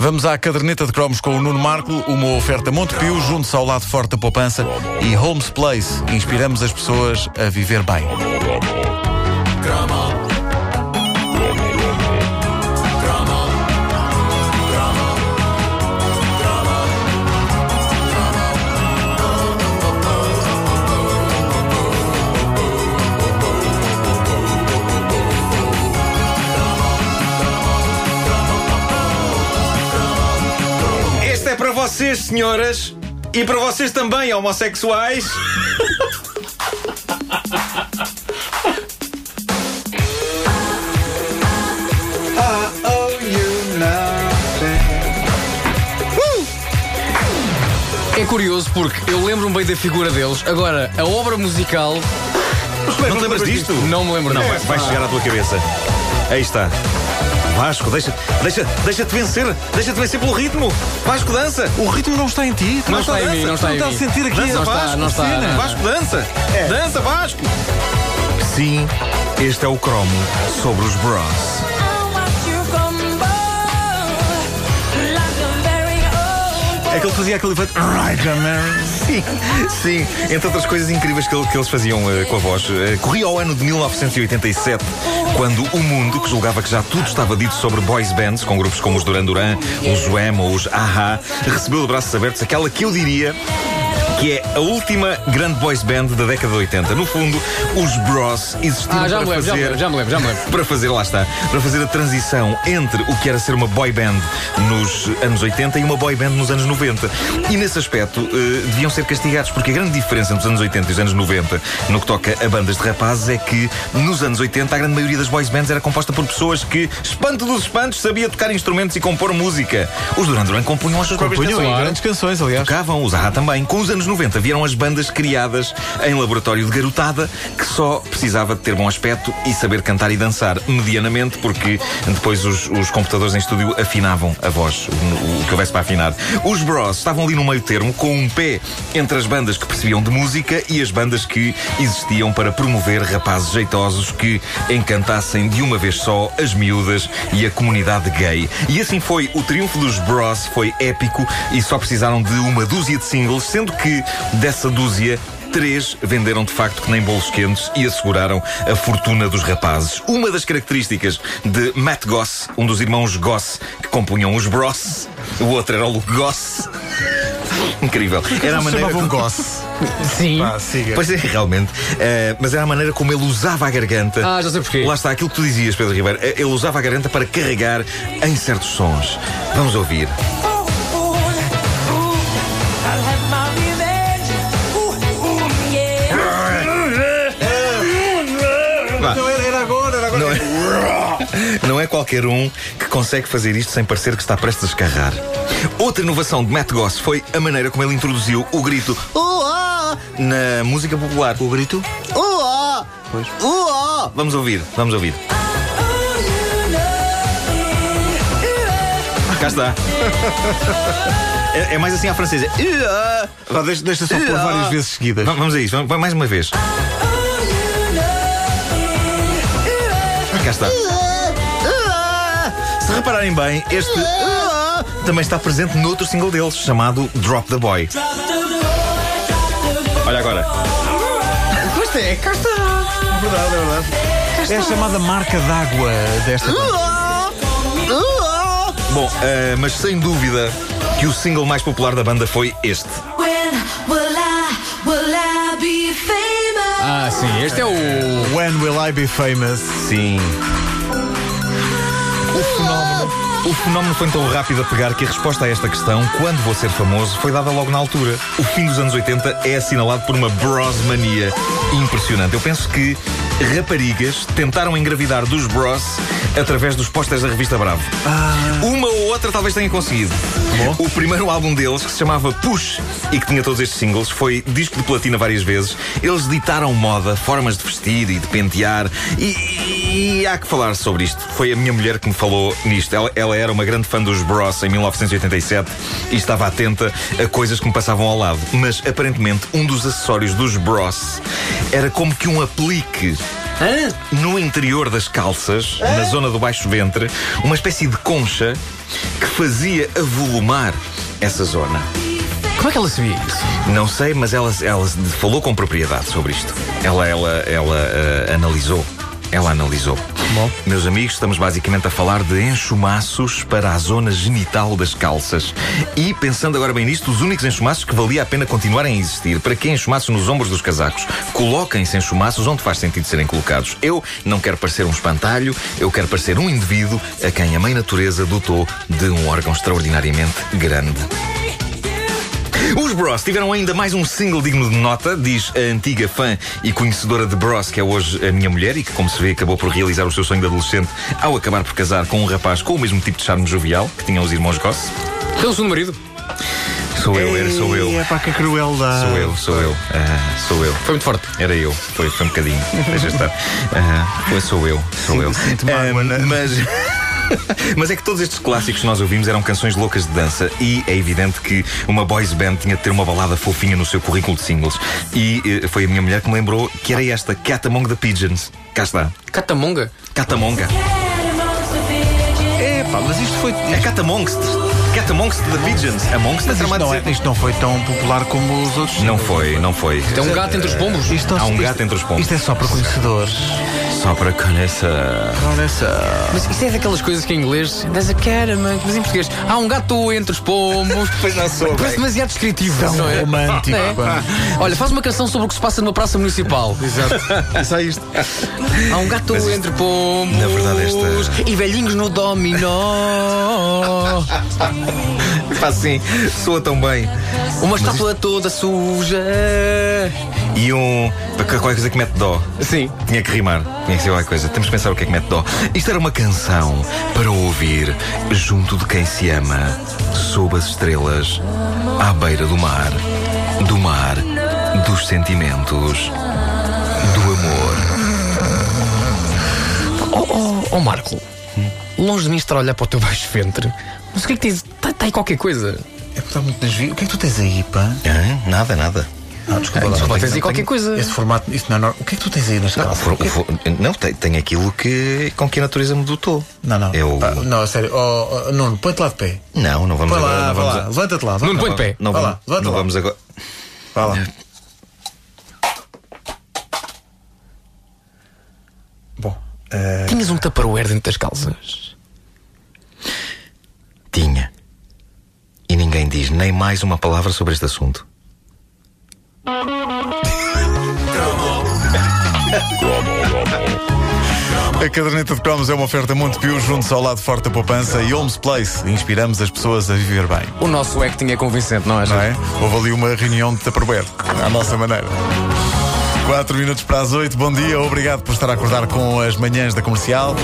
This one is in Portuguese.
Vamos à caderneta de cromos com o Nuno Marco, uma oferta Montepio, junto ao lado forte da poupança e Holmes Place. Inspiramos as pessoas a viver bem. Para vocês, senhoras, e para vocês também, homossexuais. É curioso porque eu lembro-me bem da figura deles. Agora, a obra musical. Não te lembras disto? Não me lembro, não. Vai, vai chegar à tua cabeça. Aí está. Vasco, deixa, deixa, deixa-te vencer, deixa-te vencer pelo ritmo. Vasco, dança. O ritmo não está em ti. Não está em mim, não está em a mim. sentir aqui Dança, Não está, Vasco, não está, cena. não. Vasco, dança. Dança, Vasco. Sim, este é o cromo sobre os Bros. É que ele fazia aquele efeito. Sim, sim. Entre outras coisas incríveis que, que eles faziam eh, com a voz. Eh, corria ao ano de 1987, quando o mundo, que julgava que já tudo estava dito sobre boys bands, com grupos como os Duran Duran, os Wham ou os Aha, recebeu de braços abertos aquela que eu diria que é a última grande boys band da década de 80. No fundo, os Bros existiram Ah, já me para já me fazer... lembro, já me lembro, já me lembro. para fazer, lá está, para fazer a transição entre o que era ser uma boy band nos anos 80 e uma boy band nos anos 90. E nesse aspecto eh, deviam ser castigados, porque a grande diferença entre os anos 80 e os anos 90 no que toca a bandas de rapazes é que nos anos 80 a grande maioria das boys bands era composta por pessoas que, espanto dos espantos, sabia tocar instrumentos e compor música. Os Duran Duran compunham as suas próprias Compunham canções. em grandes canções, aliás. Tocavam, os também. Com os anos 90 vieram as bandas criadas em laboratório de garotada que só precisava de ter bom aspecto e saber cantar e dançar medianamente, porque depois os, os computadores em estúdio afinavam a voz, o, o que houvesse para afinar. Os Bros estavam ali no meio termo, com um pé entre as bandas que percebiam de música e as bandas que existiam para promover rapazes jeitosos que encantassem de uma vez só as miúdas e a comunidade gay. E assim foi, o triunfo dos Bros foi épico e só precisaram de uma dúzia de singles, sendo que dessa dúzia Três venderam de facto que nem bolos quentes e asseguraram a fortuna dos rapazes. Uma das características de Matt Goss, um dos irmãos Goss que compunham os Bros, o outro era o Luke Goss. Incrível. Era a maneira Chamavam Goss. Sim. Pá, siga. Pois é, realmente. Eh, mas era a maneira como ele usava a garganta. Ah, já sei porquê. Lá está aquilo que tu dizias, Pedro Ribeiro. Eh, Ele usava a garganta para carregar em certos sons. Vamos ouvir. Não é qualquer um que consegue fazer isto sem parecer que está prestes a escarrar. Outra inovação de Matt Goss foi a maneira como ele introduziu o grito "Uá" na música popular. O grito "Uá". Uá. Vamos ouvir, vamos ouvir. Cá está. É, é mais assim à francesa. Vá, deixa, deixa só pôr várias vezes seguidas. Va- Vamos a isso, vamos- mais uma vez. Cá está. Se repararem bem, este também está presente noutro single deles, chamado Drop the Boy. Olha agora. Pois é, cá está. É verdade, é verdade. É a chamada marca d'água desta. Bom, eh, mas sem dúvida que o single mais popular da banda foi este. When will I, will I be famous? Ah, sim, este é o. When will I be famous? Sim. O fenómeno. O fenómeno foi tão rápido a pegar que a resposta a esta questão, quando vou ser famoso, foi dada logo na altura. O fim dos anos 80 é assinalado por uma brosmania impressionante. Eu penso que raparigas tentaram engravidar dos bros através dos posters da revista Bravo. Uma ou outra talvez tenha conseguido. O primeiro álbum deles, que se chamava Push e que tinha todos estes singles, foi disco de platina várias vezes. Eles ditaram moda, formas de vestir e de pentear. E, e há que falar sobre isto. Foi a minha mulher que me falou nisto. Ela, ela era uma grande fã dos Bros em 1987 e estava atenta a coisas que me passavam ao lado. Mas aparentemente um dos acessórios dos Bros era como que um aplique Hã? no interior das calças, na zona do baixo ventre, uma espécie de concha que fazia avolumar essa zona. Como é que ela sabia isso? Não sei, mas ela, ela falou com propriedade sobre isto. Ela, ela, ela eh, analisou. Ela analisou. Bom. Meus amigos, estamos basicamente a falar de enxumaços para a zona genital das calças. E, pensando agora bem nisto, os únicos enxumaços que valia a pena continuarem a existir, para que enxumaços nos ombros dos casacos? Coloquem-se enxumaços onde faz sentido serem colocados. Eu não quero parecer um espantalho, eu quero parecer um indivíduo a quem a mãe natureza dotou de um órgão extraordinariamente grande. Os Bros tiveram ainda mais um single digno de nota, diz a antiga fã e conhecedora de Bros, que é hoje a minha mulher e que, como se vê, acabou por realizar o seu sonho de adolescente ao acabar por casar com um rapaz com o mesmo tipo de charme jovial que tinham os irmãos Goss. Tem um segundo marido. Sou eu, era, sou eu. É pá, que crueldade. Sou eu, sou eu. Ah, sou eu. Foi muito forte. Era eu, foi, foi um bocadinho. Deixa estar. Ah, foi, sou eu, sou eu. Sinto mágoa, Ah, né? mas. Mas é que todos estes clássicos que nós ouvimos eram canções loucas de dança e é evidente que uma boys band tinha de ter uma balada fofinha no seu currículo de singles. E eh, foi a minha mulher que me lembrou que era esta, Cat Among the Pigeons. Cá está. Catamonga. Catamonga. É pá, mas isto foi. É Cat Amongst. Cat Amongst the Pigeons. Amongst Mas é isto não, é, isto não foi tão popular como os outros. Não foi, não foi. Tem um gato entre os pombos. Isto Há um isto- gato entre os pombos. Isto é só para conhecedores. Só para conhecer. Essa. Mas isto é daquelas coisas que em inglês. There's a cat among. Mas em português. Há um gato entre os pombos. Pois não sou, Parece demasiado descritivo. Tão não é? romântico, É. pá. Olha, faz uma canção sobre o que se passa numa praça municipal. Exato. Só isto. Há um gato Mas isto- entre pombos. na verdade, esta- E velhinhos no dominó. Pá, assim, soa tão bem. Uma estátua toda suja. E um. Qualquer coisa que mete dó. Sim. Tinha que rimar, tinha que ser qualquer coisa. Temos que pensar o que é que mete dó. Isto era uma canção para ouvir junto de quem se ama, sob as estrelas, à beira do mar, do mar, dos sentimentos, do amor. Oh, oh, oh Marco. Longe de mim estar a olhar para o teu baixo ventre. Mas o que é que tens? Está tá aí qualquer coisa. É que está muito desvio. O que é que tu tens aí, pá? Hã? Nada, nada. Ah, desculpa lá. Desculpa, Não tens aí qualquer coisa. Esse formato, isso não é normal. O que é que tu tens aí nas Não, calças? for- é for- não tem, tem aquilo que, com que a natureza me dotou. Não, não. Eu. Pá, não, a sério. Oh, oh, Nuno, põe-te lá de pé. Não, não vamos Põe agora. lá, não vamos lá. a- Levanta-te lá. Nuno, vai. põe de pé. Não, vamos, lá, não vamos agora. Vai lá. Bom, eh, Tinhas um tupperware dentro das calças. Tinha. E ninguém diz nem mais uma palavra sobre este assunto. A caderneta de cromos é uma oferta Montepio junto ao lado forte da poupança e Homes Place. Inspiramos as pessoas a viver bem. O nosso acting é convincente, não é? Não é? Houve ali uma reunião de Tupperware, à nossa maneira. 4 minutos para as 8, bom dia, obrigado por estar a acordar com as manhãs da comercial.